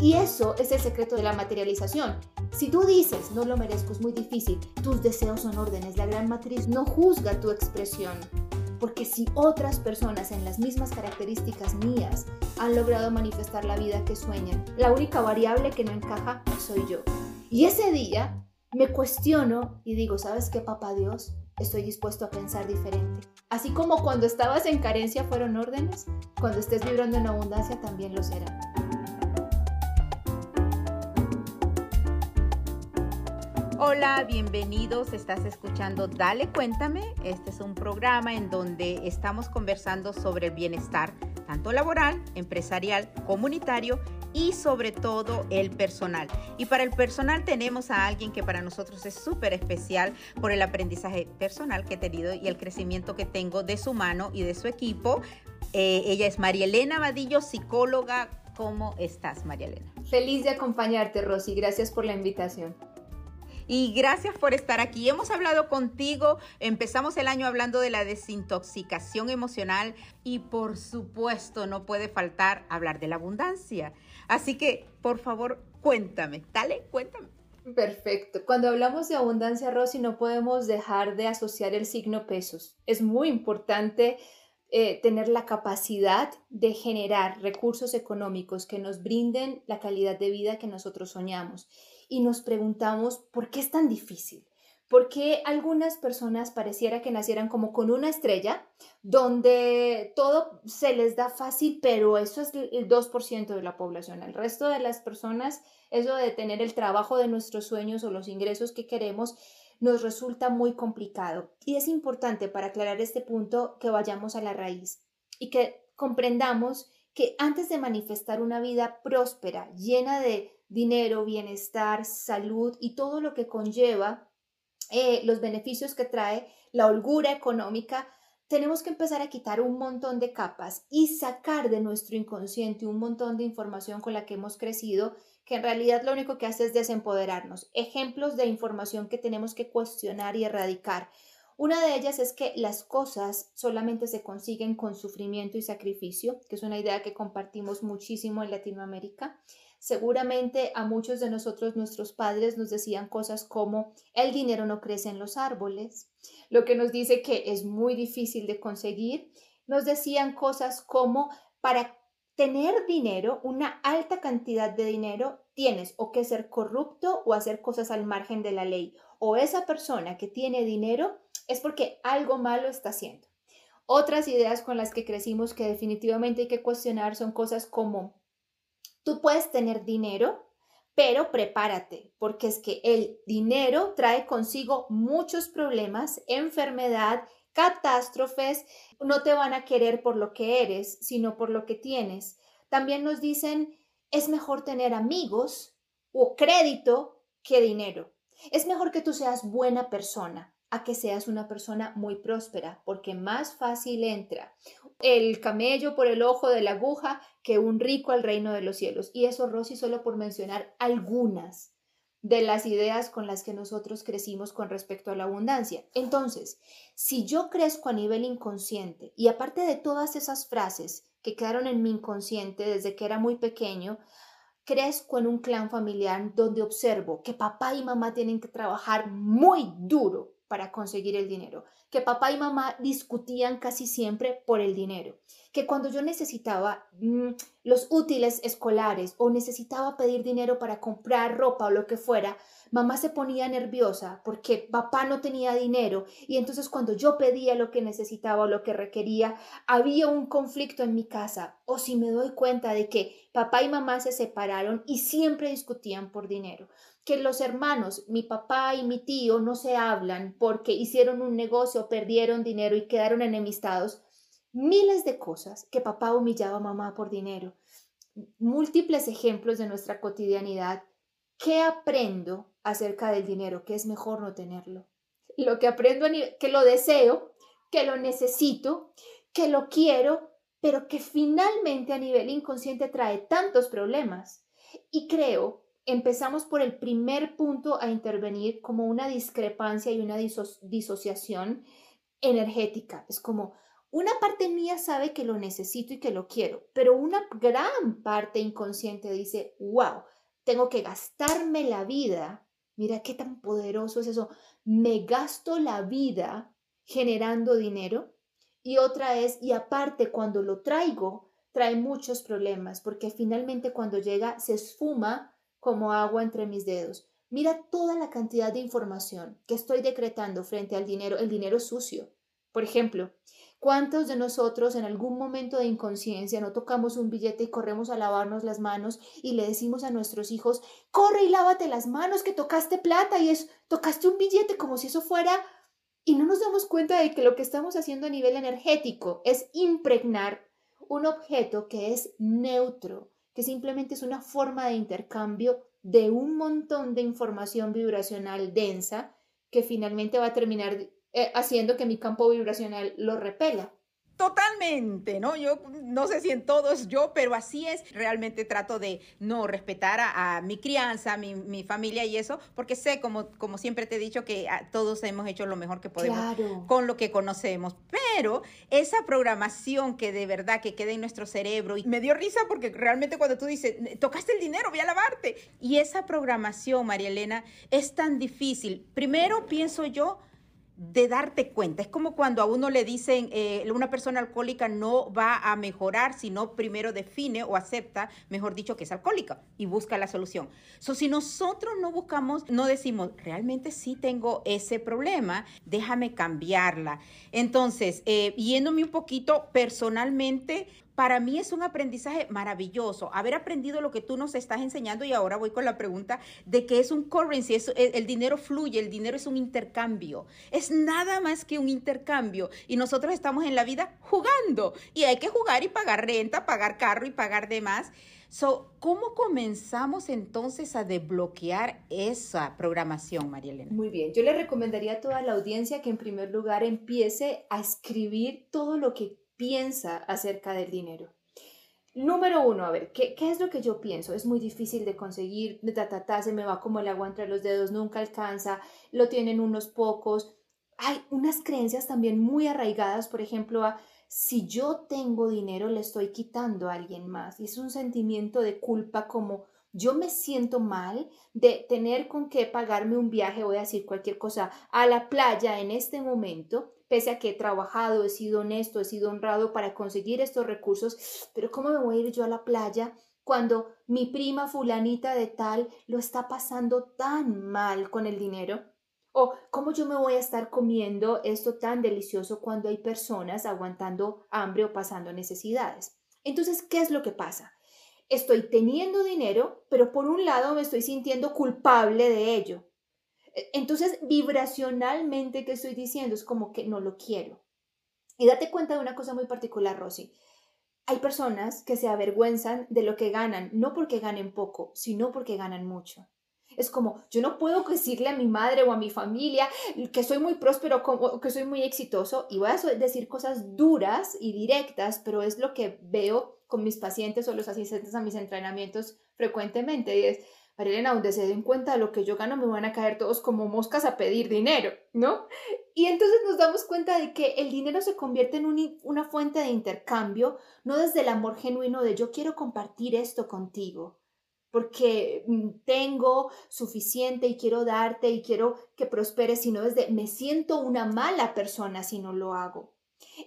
Y eso es el secreto de la materialización. Si tú dices, no lo merezco, es muy difícil, tus deseos son órdenes, la gran matriz no juzga tu expresión. Porque si otras personas en las mismas características mías han logrado manifestar la vida que sueñan, la única variable que no encaja soy yo. Y ese día me cuestiono y digo, ¿sabes qué, papá Dios? Estoy dispuesto a pensar diferente. Así como cuando estabas en carencia fueron órdenes, cuando estés vibrando en abundancia también lo serán. Hola, bienvenidos. Estás escuchando Dale Cuéntame. Este es un programa en donde estamos conversando sobre el bienestar, tanto laboral, empresarial, comunitario y sobre todo el personal. Y para el personal tenemos a alguien que para nosotros es súper especial por el aprendizaje personal que he tenido y el crecimiento que tengo de su mano y de su equipo. Eh, ella es María Elena Vadillo, psicóloga. ¿Cómo estás, María Elena? Feliz de acompañarte, Rosy. Gracias por la invitación y gracias por estar aquí. Hemos hablado contigo, empezamos el año hablando de la desintoxicación emocional y por supuesto no puede faltar hablar de la abundancia. Así que, por favor, cuéntame, dale, cuéntame. Perfecto. Cuando hablamos de abundancia, Rosy, no podemos dejar de asociar el signo pesos. Es muy importante eh, tener la capacidad de generar recursos económicos que nos brinden la calidad de vida que nosotros soñamos y nos preguntamos por qué es tan difícil. ¿Por qué algunas personas pareciera que nacieran como con una estrella, donde todo se les da fácil, pero eso es el 2% de la población? El resto de las personas, eso de tener el trabajo de nuestros sueños o los ingresos que queremos, nos resulta muy complicado. Y es importante para aclarar este punto que vayamos a la raíz y que comprendamos que antes de manifestar una vida próspera, llena de dinero, bienestar, salud y todo lo que conlleva eh, los beneficios que trae la holgura económica, tenemos que empezar a quitar un montón de capas y sacar de nuestro inconsciente un montón de información con la que hemos crecido, que en realidad lo único que hace es desempoderarnos. Ejemplos de información que tenemos que cuestionar y erradicar. Una de ellas es que las cosas solamente se consiguen con sufrimiento y sacrificio, que es una idea que compartimos muchísimo en Latinoamérica. Seguramente a muchos de nosotros nuestros padres nos decían cosas como el dinero no crece en los árboles, lo que nos dice que es muy difícil de conseguir. Nos decían cosas como para tener dinero, una alta cantidad de dinero, tienes o que ser corrupto o hacer cosas al margen de la ley. O esa persona que tiene dinero es porque algo malo está haciendo. Otras ideas con las que crecimos que definitivamente hay que cuestionar son cosas como Tú puedes tener dinero, pero prepárate, porque es que el dinero trae consigo muchos problemas, enfermedad, catástrofes, no te van a querer por lo que eres, sino por lo que tienes. También nos dicen, es mejor tener amigos o crédito que dinero. Es mejor que tú seas buena persona a que seas una persona muy próspera, porque más fácil entra el camello por el ojo de la aguja que un rico al reino de los cielos. Y eso, Rosy, solo por mencionar algunas de las ideas con las que nosotros crecimos con respecto a la abundancia. Entonces, si yo crezco a nivel inconsciente y aparte de todas esas frases que quedaron en mi inconsciente desde que era muy pequeño, crezco en un clan familiar donde observo que papá y mamá tienen que trabajar muy duro para conseguir el dinero, que papá y mamá discutían casi siempre por el dinero, que cuando yo necesitaba mm, los útiles escolares o necesitaba pedir dinero para comprar ropa o lo que fuera, mamá se ponía nerviosa porque papá no tenía dinero y entonces cuando yo pedía lo que necesitaba o lo que requería, había un conflicto en mi casa o si me doy cuenta de que papá y mamá se separaron y siempre discutían por dinero que los hermanos, mi papá y mi tío, no se hablan porque hicieron un negocio, perdieron dinero y quedaron enemistados. Miles de cosas que papá humillaba a mamá por dinero. Múltiples ejemplos de nuestra cotidianidad. ¿Qué aprendo acerca del dinero? Que es mejor no tenerlo. Lo que aprendo, que lo deseo, que lo necesito, que lo quiero, pero que finalmente a nivel inconsciente trae tantos problemas. Y creo empezamos por el primer punto a intervenir como una discrepancia y una disociación energética. Es como, Una parte mía sabe que lo necesito y que lo quiero, pero una gran parte inconsciente dice, wow, tengo que gastarme la vida. Mira qué tan poderoso es eso. Me gasto la vida generando dinero. Y otra es, y aparte cuando lo traigo, trae muchos problemas, porque finalmente cuando llega se esfuma como agua entre mis dedos. Mira toda la cantidad de información que estoy decretando frente al dinero, el dinero sucio. Por ejemplo, ¿Cuántos de nosotros en algún momento de inconsciencia no tocamos un billete y corremos a lavarnos las manos y le decimos a nuestros hijos, corre y lávate las manos que tocaste plata y es, tocaste un billete como si eso fuera y no nos damos cuenta de que lo que estamos haciendo a nivel energético es impregnar un objeto que es neutro, que simplemente es una forma de intercambio de un montón de información vibracional densa que finalmente va a terminar eh, haciendo que mi campo vibracional lo repela. Totalmente, ¿no? Yo no sé si en todos yo, pero así es. Realmente trato de no respetar a, mi crianza, a mi, familia y eso, porque sé, como, como siempre te he dicho, que ah, todos hemos hecho lo mejor que podemos con lo que conocemos. Pero esa programación que de verdad que queda en nuestro cerebro, y me dio risa porque realmente cuando tú dices, tocaste el dinero, voy a lavarte. Y esa programación, María Elena, es tan difícil. Primero pienso yo, de darte cuenta. Es como cuando a uno le dicen, eh, una persona alcohólica no va a mejorar si no primero define o acepta, mejor dicho, que es alcohólica y busca la solución. So, si nosotros no buscamos, no decimos, realmente sí tengo ese problema, déjame cambiarla. Entonces, eh, yéndome un poquito personalmente, para mí es un aprendizaje maravilloso. Haber aprendido lo que tú nos estás enseñando y ahora voy con la pregunta de que es un currency, es, el, dinero fluye, el dinero es un intercambio, es nada más que un intercambio. Y nosotros estamos en la vida jugando. Y hay que jugar y pagar renta, pagar carro y pagar demás. So, ¿Cómo comenzamos entonces a desbloquear esa programación, María Elena? Muy bien, yo le recomendaría a toda la audiencia que en primer lugar empiece a escribir todo lo que piensa acerca del dinero. Número uno, a ver, ¿qué, ¿qué, es lo que yo pienso? Es muy difícil de conseguir, ta, se me va como el agua entre los dedos, nunca alcanza, lo tienen unos pocos. Hay unas creencias también muy arraigadas, por ejemplo, a si yo tengo dinero le estoy quitando a alguien más. Y es un sentimiento de culpa como yo me siento mal de tener con qué pagarme un viaje, voy a decir cualquier cosa, a la playa en este momento pese a que he trabajado, he sido honesto, he sido honrado para conseguir estos recursos, pero ¿cómo me voy a ir yo a la playa cuando mi prima fulanita de tal lo está pasando tan mal con el dinero? ¿O cómo yo me voy a estar comiendo esto tan delicioso cuando hay personas aguantando hambre o pasando necesidades? Entonces, ¿qué es lo que pasa? Estoy teniendo dinero, pero por un lado me estoy sintiendo culpable de ello. E, entonces, vibracionalmente, ¿qué estoy diciendo? Es como que no lo quiero. Y date cuenta de una cosa muy particular, Rosy. Hay personas que se avergüenzan de lo que ganan, no porque ganen poco, sino porque ganan mucho. Es como, yo no puedo decirle a mi madre o a mi familia que soy muy próspero, que soy muy exitoso, y voy a decir cosas duras y directas, pero es lo que veo con mis pacientes o los asistentes a mis entrenamientos frecuentemente. Y es, Marilena, donde se den cuenta de lo que yo gano, me van a caer todos como moscas a pedir dinero, ¿no? Y entonces nos damos cuenta de que el dinero se convierte en una fuente de intercambio, no desde el amor genuino de yo quiero compartir esto contigo, porque mm, tengo suficiente y quiero darte y quiero que prosperes, sino desde me siento una mala persona si no lo hago.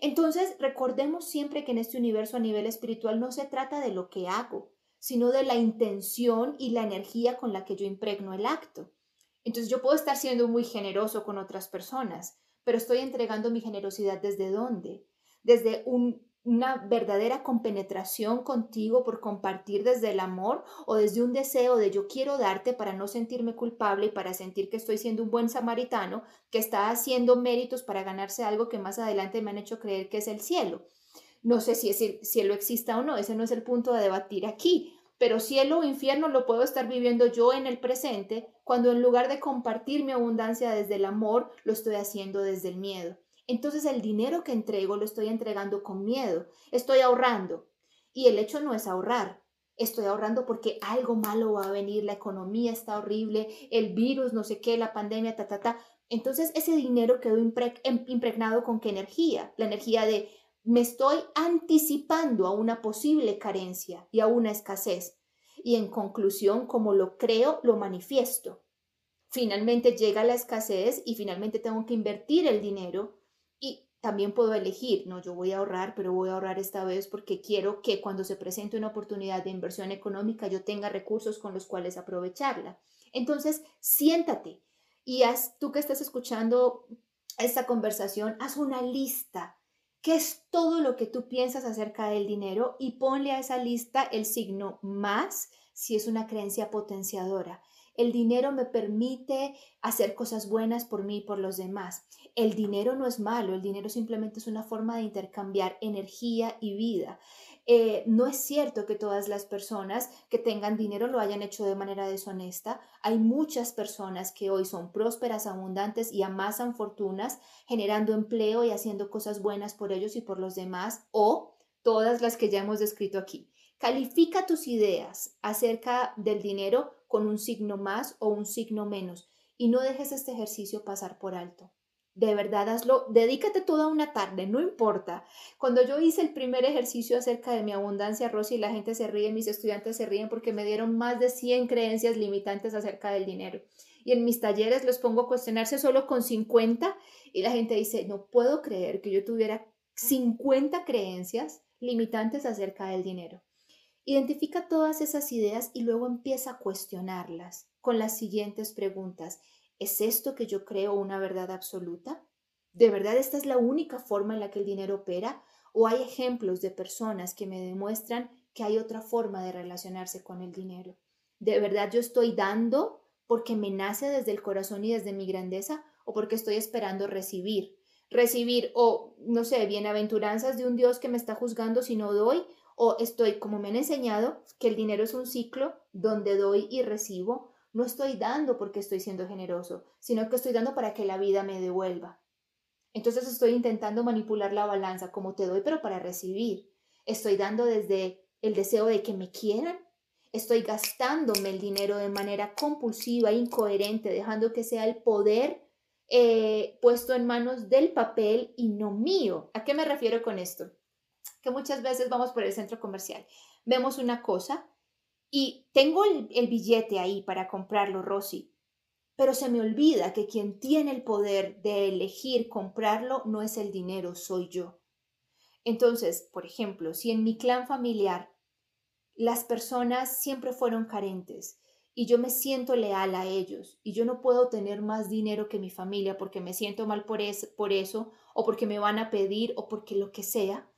Entonces, recordemos siempre que en este universo a nivel espiritual no se trata de lo que hago, sino de la intención y la energía con la que yo impregno el acto. Entonces yo puedo estar siendo muy generoso con otras personas, pero estoy entregando mi generosidad desde dónde? Desde una verdadera compenetración contigo por compartir desde el amor o desde un deseo de yo quiero darte para no sentirme culpable y para sentir que estoy siendo un buen samaritano que está haciendo méritos para ganarse algo que más adelante me han hecho creer que es el cielo. No sé si el cielo exista o no, ese no es el punto de debatir aquí, pero cielo o infierno lo puedo estar viviendo yo en el presente cuando en lugar de compartir mi abundancia desde el amor, lo estoy haciendo desde el miedo. Entonces el dinero que entrego lo estoy entregando con miedo, estoy ahorrando. Y el hecho no es ahorrar, estoy ahorrando porque algo malo va a venir, la economía está horrible, el virus, no sé qué, la pandemia, ta, ta, ta. Entonces ese dinero quedó impregnado con qué energía? La energía de Me estoy anticipando a una posible carencia y a una escasez. Y en conclusión, como lo creo, lo manifiesto. Finalmente llega la escasez y finalmente tengo que invertir el dinero y también puedo elegir, no, yo voy a ahorrar, pero voy a ahorrar esta vez porque quiero que cuando se presente una oportunidad de inversión económica yo tenga recursos con los cuales aprovecharla. Entonces, siéntate y haz, tú que estás escuchando esta conversación, haz una lista. ¿Qué es todo lo que tú piensas acerca del dinero? Y ponle a esa lista el signo más si es una creencia potenciadora. El dinero me permite hacer cosas buenas por mí y por los demás. El dinero no es malo, el dinero simplemente es una forma de intercambiar energía y vida. Eh, no es cierto que todas las personas que tengan dinero lo hayan hecho de manera deshonesta. Hay muchas personas que hoy son prósperas, abundantes y amasan fortunas, generando empleo y haciendo cosas buenas por ellos y por los demás, o todas las que ya hemos descrito aquí. Califica tus ideas acerca del dinero con un signo más o un signo menos y no dejes este ejercicio pasar por alto. De verdad, hazlo, dedícate toda una tarde, no importa. Cuando yo hice el primer ejercicio acerca de mi abundancia, Rosy, la gente se ríe, mis estudiantes se ríen porque me dieron más de 100 creencias limitantes acerca del dinero. Y en mis talleres los pongo a cuestionarse solo con 50 y la gente dice, no puedo creer que yo tuviera 50 creencias limitantes acerca del dinero. Identifica todas esas ideas y luego empieza a cuestionarlas con las siguientes preguntas. ¿Es esto que yo creo una verdad absoluta? ¿De verdad esta es la única forma en la que el dinero opera? ¿O hay ejemplos de personas que me demuestran que hay otra forma de relacionarse con el dinero? ¿De verdad yo estoy dando porque me nace desde el corazón y desde mi grandeza o porque estoy esperando recibir? Recibir o, no sé, bienaventuranzas de un Dios que me está juzgando si no doy o estoy, como me han enseñado, que el dinero es un ciclo donde doy y recibo no estoy dando porque estoy siendo generoso, sino que estoy dando para que la vida me devuelva. Entonces estoy intentando manipular la balanza como te doy, pero para recibir. Estoy dando desde el deseo de que me quieran. Estoy gastándome el dinero de manera compulsiva, incoherente, dejando que sea el poder eh, puesto en manos del papel y no mío. ¿A qué me refiero con esto? Que muchas veces vamos por el centro comercial, vemos una cosa y tengo el, billete ahí para comprarlo, Rosy, pero se me olvida que quien tiene el poder de elegir comprarlo no es el dinero, soy yo. Entonces, por ejemplo, si en mi clan familiar las personas siempre fueron carentes y yo me siento leal a ellos y yo no puedo tener más dinero que mi familia porque me siento mal por, por eso o porque me van a pedir o porque lo que sea,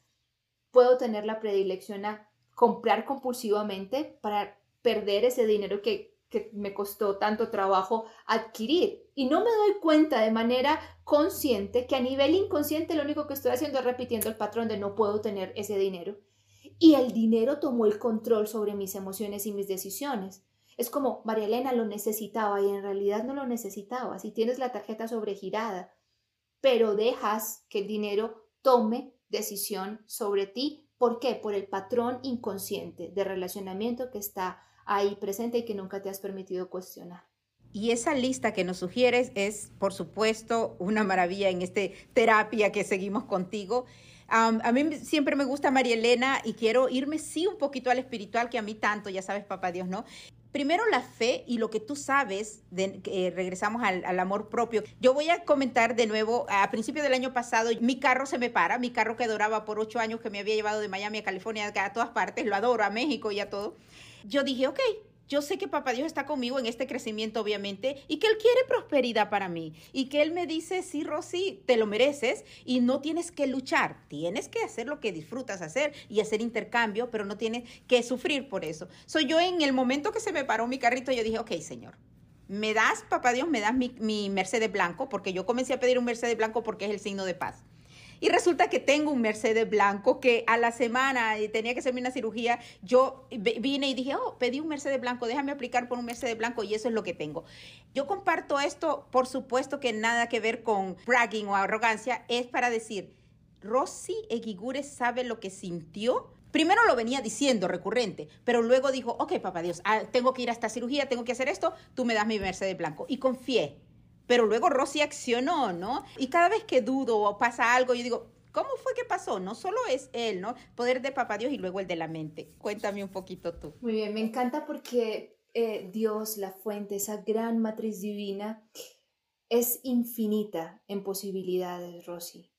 puedo tener la predilección a comprar compulsivamente para perder ese dinero que, que me costó tanto trabajo adquirir. Y no me doy cuenta de manera consciente que a nivel inconsciente lo único que estoy haciendo es repitiendo el patrón de no puedo tener ese dinero. Y el dinero tomó el control sobre mis emociones y mis decisiones. Es como María Elena lo necesitaba y en realidad no lo necesitaba. Si tienes la tarjeta sobregirada, pero dejas que el dinero tome decisión sobre ti ¿Por qué? Por el patrón inconsciente de relacionamiento que está ahí presente y que nunca te has permitido cuestionar. Y esa lista que nos sugieres es, por supuesto, una maravilla en esta terapia que seguimos contigo. a mí siempre me gusta María Elena y quiero irme sí un poquito al espiritual que a mí tanto, ya sabes, papá Dios, ¿no? Primero la fe y lo que tú sabes, eh, regresamos al, amor propio. Yo voy a comentar de nuevo, a principio del año pasado, mi carro se me para, mi carro que adoraba por ocho años, que me había llevado de Miami a California, a todas partes, lo adoro, a México y a todo. Yo dije, ok, yo sé que Papá Dios está conmigo en este crecimiento, obviamente, y que Él quiere prosperidad para mí. Y que Él me dice, sí, Rosy, te lo mereces y no tienes que luchar. Tienes que hacer lo que disfrutas hacer y hacer intercambio, pero no tienes que sufrir por eso. Soy yo en el momento que se me paró mi carrito, yo dije, ok, Señor. Me das, papá Dios, me das mi, mi Mercedes blanco, porque yo comencé a pedir un Mercedes blanco porque es el signo de paz. Y resulta que tengo un Mercedes blanco que a la semana y tenía que hacerme una cirugía. Yo vine y dije, oh, pedí un Mercedes blanco, déjame aplicar por un Mercedes blanco y eso es lo que tengo. Yo comparto esto, por supuesto que nada que ver con bragging o arrogancia, es para decir, Rosy Eguigure sabe lo que sintió primero lo venía diciendo recurrente, pero luego dijo, ok, papá Dios, ah, tengo que ir a esta cirugía, tengo que hacer esto, tú me das mi Mercedes blanco. Y confié. Pero luego Rosy accionó, ¿no? Y cada vez que dudo o pasa algo, yo digo, ¿Cómo fue que pasó? No solo es él, ¿no? Poder de papá Dios y luego el de la mente. Cuéntame un poquito tú. Muy bien, me encanta porque eh, Dios, la fuente, esa gran matriz divina, es infinita en posibilidades, Rosy.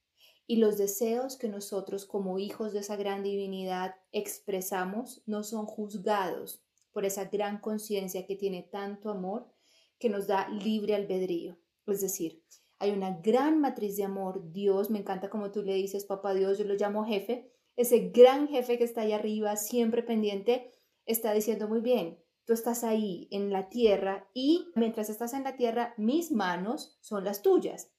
Y los deseos que nosotros como hijos de esa gran divinidad expresamos no son juzgados por esa gran conciencia que tiene tanto amor que nos da libre albedrío. Es decir, hay una gran matriz de amor. Dios, me encanta como tú le dices, papá Dios, yo lo llamo jefe. Ese gran jefe que está ahí arriba, siempre pendiente, está diciendo muy bien, tú estás ahí en la tierra y mientras estás en la tierra, mis manos son las tuyas.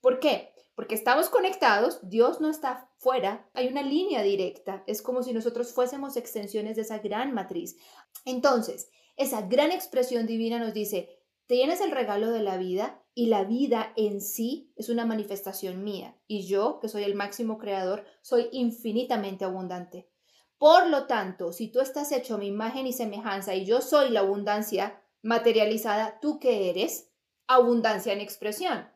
¿Por qué? Porque estamos conectados, Dios no está fuera, hay una línea directa, es como si nosotros fuésemos extensiones de esa gran matriz. Entonces, esa gran expresión divina nos dice, tienes el regalo de la vida y la vida en sí es una manifestación mía y yo, que soy el máximo creador, soy infinitamente abundante. Por lo tanto, si tú estás hecho mi imagen y semejanza y yo soy la abundancia materializada, ¿tú qué eres? Abundancia en expresión.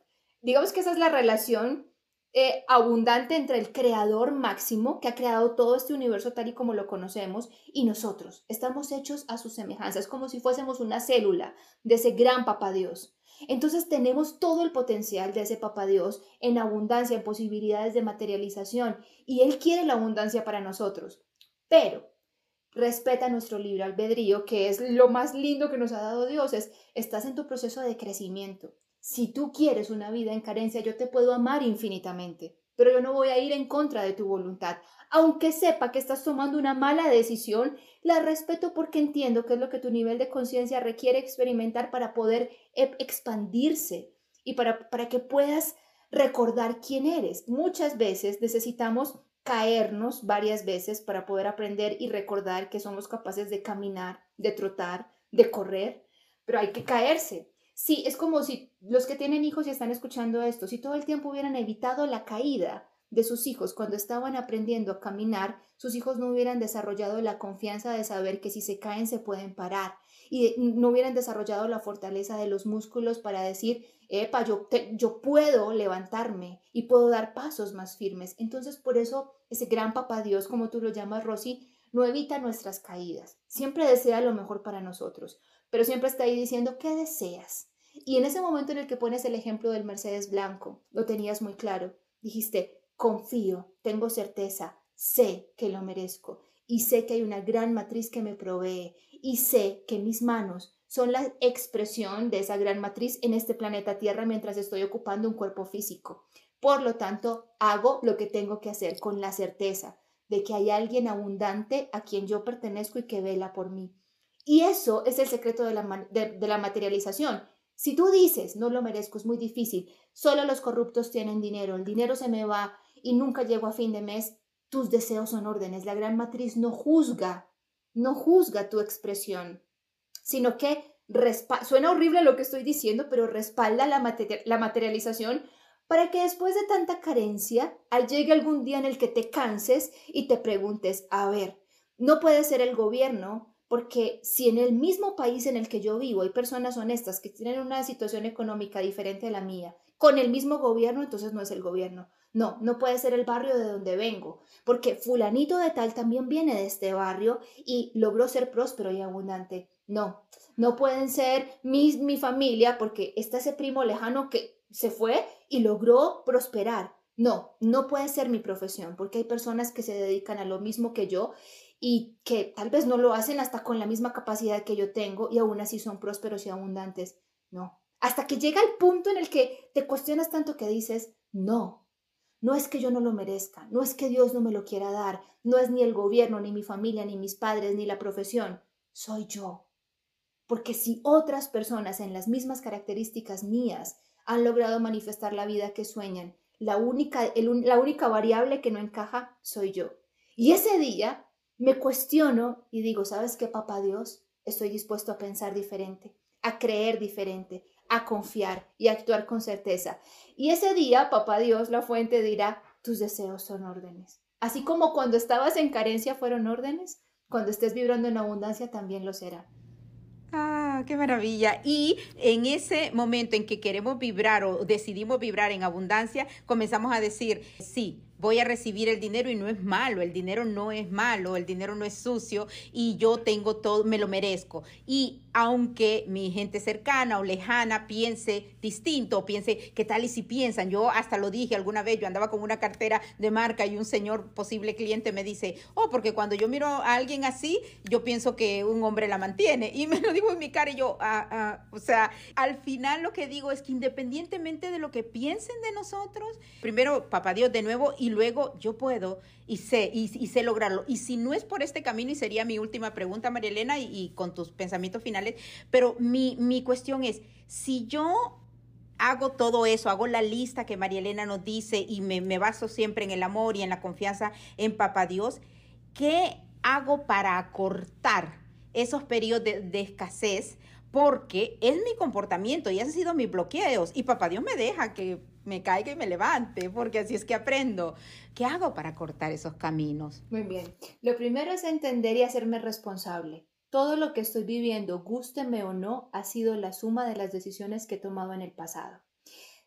Digamos que esa es la relación eh, abundante entre el creador máximo que ha creado todo este universo tal y como lo conocemos y nosotros. Estamos hechos a su semejanza. Es como si fuésemos una célula de ese gran papá Dios. Entonces tenemos todo el potencial de ese papá Dios en abundancia, en posibilidades de materialización y Él quiere la abundancia para nosotros pero respeta nuestro libre albedrío, que es lo más lindo que nos ha dado Dios, es, estás en tu proceso de crecimiento. Si tú quieres una vida en carencia, yo te puedo amar infinitamente, pero yo no voy a ir en contra de tu voluntad. Aunque sepa que estás tomando una mala decisión, la respeto porque entiendo que es lo que tu nivel de conciencia requiere experimentar para poder e, expandirse y para, para que puedas recordar quién eres. Muchas veces necesitamos caernos varias veces para poder aprender y recordar que somos capaces de caminar, de trotar, de correr, pero hay que caerse. Sí, es como si los que tienen hijos y están escuchando esto, si todo el tiempo hubieran evitado la caída de sus hijos cuando estaban aprendiendo a caminar, sus hijos no hubieran desarrollado la confianza de saber que si se caen se pueden parar y no hubieran desarrollado la fortaleza de los músculos para decir, epa, yo, yo puedo levantarme y puedo dar pasos más firmes. Entonces, por eso ese gran papá Dios, como tú lo llamas, Rosy, no evita nuestras caídas. Siempre desea lo mejor para nosotros, pero siempre está ahí diciendo, ¿qué deseas? Y en ese momento en el que pones el ejemplo del Mercedes blanco, lo tenías muy claro. Dijiste, confío, tengo certeza, sé que lo merezco y sé que hay una gran matriz que me provee y sé que mis manos son la expresión de esa gran matriz en este planeta Tierra mientras estoy ocupando un cuerpo físico. Por lo tanto, hago lo que tengo que hacer con la certeza de que hay alguien abundante a quien yo pertenezco y que vela por mí. Y eso es el secreto de la, de la materialización. Si tú dices, no lo merezco, es muy difícil, solo los corruptos tienen dinero, el dinero se me va y nunca llego a fin de mes, tus deseos son órdenes. La gran matriz no juzga, no juzga tu expresión, sino que suena horrible lo que estoy diciendo, pero respalda la, la materialización para que después de tanta carencia, al llegue algún día en el que te canses y te preguntes, a ver, no puede ser el gobierno, porque si en el mismo país en el que yo vivo hay personas honestas que tienen una situación económica diferente a la mía, con el mismo gobierno, entonces no es el gobierno. No, no puede ser el barrio de donde vengo, porque fulanito de tal también viene de este barrio y logró ser próspero y abundante. No, no pueden ser mi, mi familia porque está ese primo lejano que se fue y logró prosperar. No, no puede ser mi profesión porque hay personas que se dedican a lo mismo que yo y que tal vez no lo hacen hasta con la misma capacidad que yo tengo y aún así son prósperos y abundantes. No, hasta que llega el punto en el que te cuestionas tanto que dices, no, no es que yo no lo merezca, no es que Dios no me lo quiera dar, no es ni el gobierno, ni mi familia, ni mis padres, ni la profesión, soy yo. Porque si otras personas en las mismas características mías han logrado manifestar la vida que sueñan, la única, la única variable que no encaja soy yo. Y ese día me cuestiono y digo, ¿sabes qué, papá Dios? Estoy dispuesto a pensar diferente, a creer diferente, a confiar y a actuar con certeza. Y ese día, papá Dios, la fuente dirá, tus deseos son órdenes. Así como cuando estabas en carencia fueron órdenes, cuando estés vibrando en abundancia también lo será. Ah, qué maravilla. Y en ese momento en que queremos vibrar o decidimos vibrar en abundancia, comenzamos a decir, sí, voy a recibir el dinero y no es malo, el dinero no es malo, el dinero no es sucio y yo tengo todo, me lo merezco. Y aunque mi gente cercana o lejana piense distinto, piense qué tal y si piensan, yo hasta lo dije alguna vez, yo andaba con una cartera de marca y un señor posible cliente me dice, oh, porque cuando yo miro a alguien así, yo pienso que un hombre la mantiene y me lo digo en mi cara y yo, ah, ah, o sea, al final lo que digo es que independientemente de lo que piensen de nosotros, primero, papá Dios de nuevo, y luego yo puedo y sé, y, sé lograrlo. Y si no es por este camino, y sería mi última pregunta, María Elena, y, con tus pensamientos finales, pero mi, mi cuestión es, si yo hago todo eso, hago la lista que María Elena nos dice y me, me baso siempre en el amor y en la confianza en Papá Dios, ¿qué hago para acortar esos periodos de, de escasez? Porque es mi comportamiento y han sido mis bloqueos. Y Papá Dios me deja que me caiga y me levante, porque así es que aprendo. ¿Qué hago para cortar esos caminos? Muy bien. Lo primero es entender y hacerme responsable. Todo lo que estoy viviendo, gústeme o no, ha sido la suma de las decisiones que he tomado en el pasado.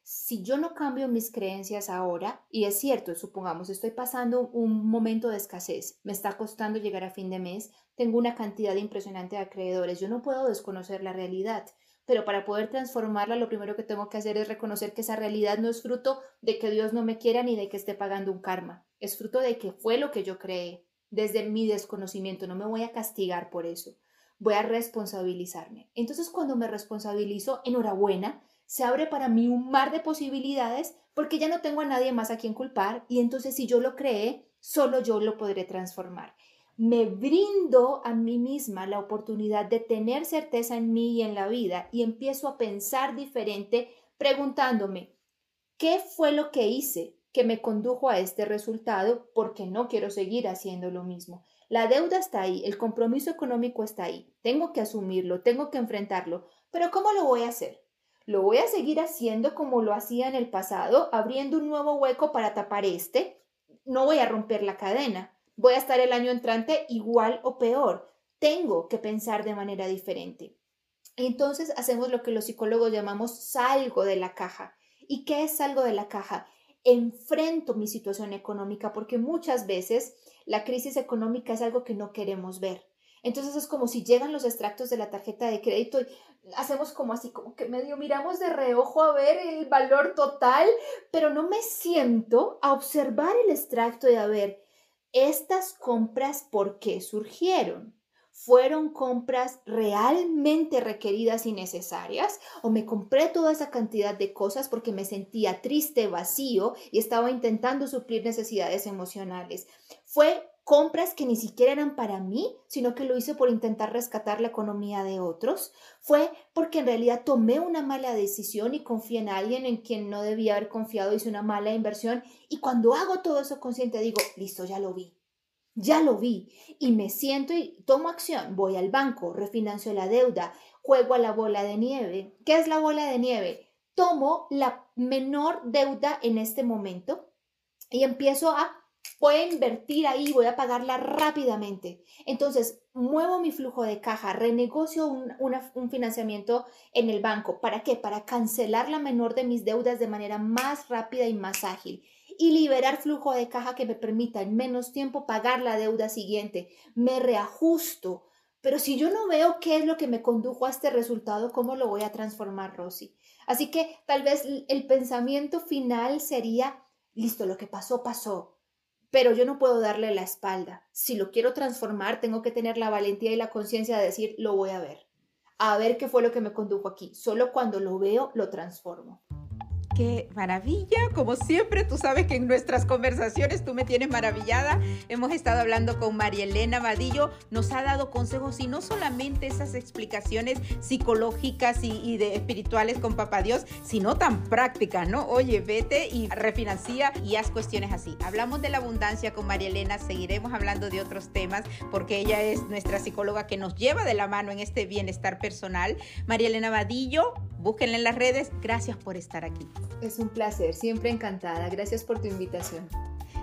Si yo no cambio mis creencias ahora, y es cierto, supongamos, estoy pasando un momento de escasez, me está costando llegar a fin de mes, tengo una cantidad impresionante de acreedores, yo no puedo desconocer la realidad pero para poder transformarla lo primero que tengo que hacer es reconocer que esa realidad no es fruto de que Dios no me quiera ni de que esté pagando un karma, es fruto de que fue lo que yo creé desde mi desconocimiento, no me voy a castigar por eso, voy a responsabilizarme. Entonces cuando me responsabilizo, enhorabuena, se abre para mí un mar de posibilidades porque ya no tengo a nadie más a quien culpar y entonces si yo lo creé, solo yo lo podré transformar me brindo a mí misma la oportunidad de tener certeza en mí y en la vida y empiezo a pensar diferente preguntándome, ¿qué fue lo que hice que me condujo a este resultado? Porque no quiero seguir haciendo lo mismo. La deuda está ahí, el compromiso económico está ahí, tengo que asumirlo, tengo que enfrentarlo, pero ¿cómo lo voy a hacer? ¿Lo voy a seguir haciendo como lo hacía en el pasado, abriendo un nuevo hueco para tapar este? No voy a romper la cadena voy a estar el año entrante igual o peor. Tengo que pensar de manera diferente. Entonces hacemos lo que los psicólogos llamamos salgo de la caja. ¿Y qué es salgo de la caja? Enfrento mi situación económica porque muchas veces la crisis económica es algo que no queremos ver. Entonces es como si llegan los extractos de la tarjeta de crédito y hacemos como así, como que medio miramos de reojo a ver el valor total, pero no me siento a observar el extracto y a ver, estas compras, ¿por qué surgieron? ¿Fueron compras realmente requeridas y necesarias? ¿O me compré toda esa cantidad de cosas porque me sentía triste, vacío y estaba intentando suplir necesidades emocionales? ¿Fue compras que ni siquiera eran para mí, sino que lo hice por intentar rescatar la economía de otros. Fue porque en realidad tomé una mala decisión y confié en alguien en quien no debía haber confiado, hice una mala inversión y cuando hago todo eso consciente digo, listo, ya lo vi. Ya lo vi y me siento y tomo acción. Voy al banco, refinancio la deuda, juego a la bola de nieve. ¿Qué es la bola de nieve? Tomo la menor deuda en este momento y empiezo a voy a invertir ahí, voy a pagarla rápidamente. Entonces, muevo mi flujo de caja, renegocio un, un, financiamiento en el banco. ¿Para qué? Para cancelar la menor de mis deudas de manera más rápida y más ágil y liberar flujo de caja que me permita en menos tiempo pagar la deuda siguiente. Me reajusto. Pero si yo no veo qué es lo que me condujo a este resultado, ¿cómo lo voy a transformar, Rosy? Así que tal vez el pensamiento final sería, listo, lo que pasó, pasó pero yo no puedo darle la espalda. Si lo quiero transformar, tengo que tener la valentía y la conciencia de decir, lo voy a ver. A ver qué fue lo que me condujo aquí. Solo cuando lo veo, lo transformo qué maravilla. Como siempre, tú sabes que en nuestras conversaciones tú me tienes maravillada. Hemos estado hablando con María Elena Vadillo. Nos ha dado consejos y no solamente esas explicaciones psicológicas y, de espirituales con Papá Dios, sino tan prácticas, ¿no? Oye, vete y refinancia y haz cuestiones así. Hablamos de la abundancia con María Elena. Seguiremos hablando de otros temas porque ella es nuestra psicóloga que nos lleva de la mano en este bienestar personal. María Elena Vadillo, búsquenla en las redes. Gracias por estar aquí. Es un placer, siempre encantada. Gracias por tu invitación.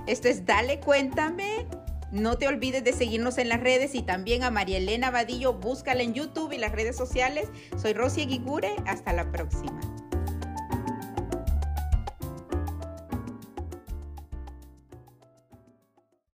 Esto es Dale Cuéntame. No te olvides de seguirnos en las redes y también a María Elena Vadillo, búscala en YouTube y las redes sociales. Soy Rosy Guigure, hasta la próxima.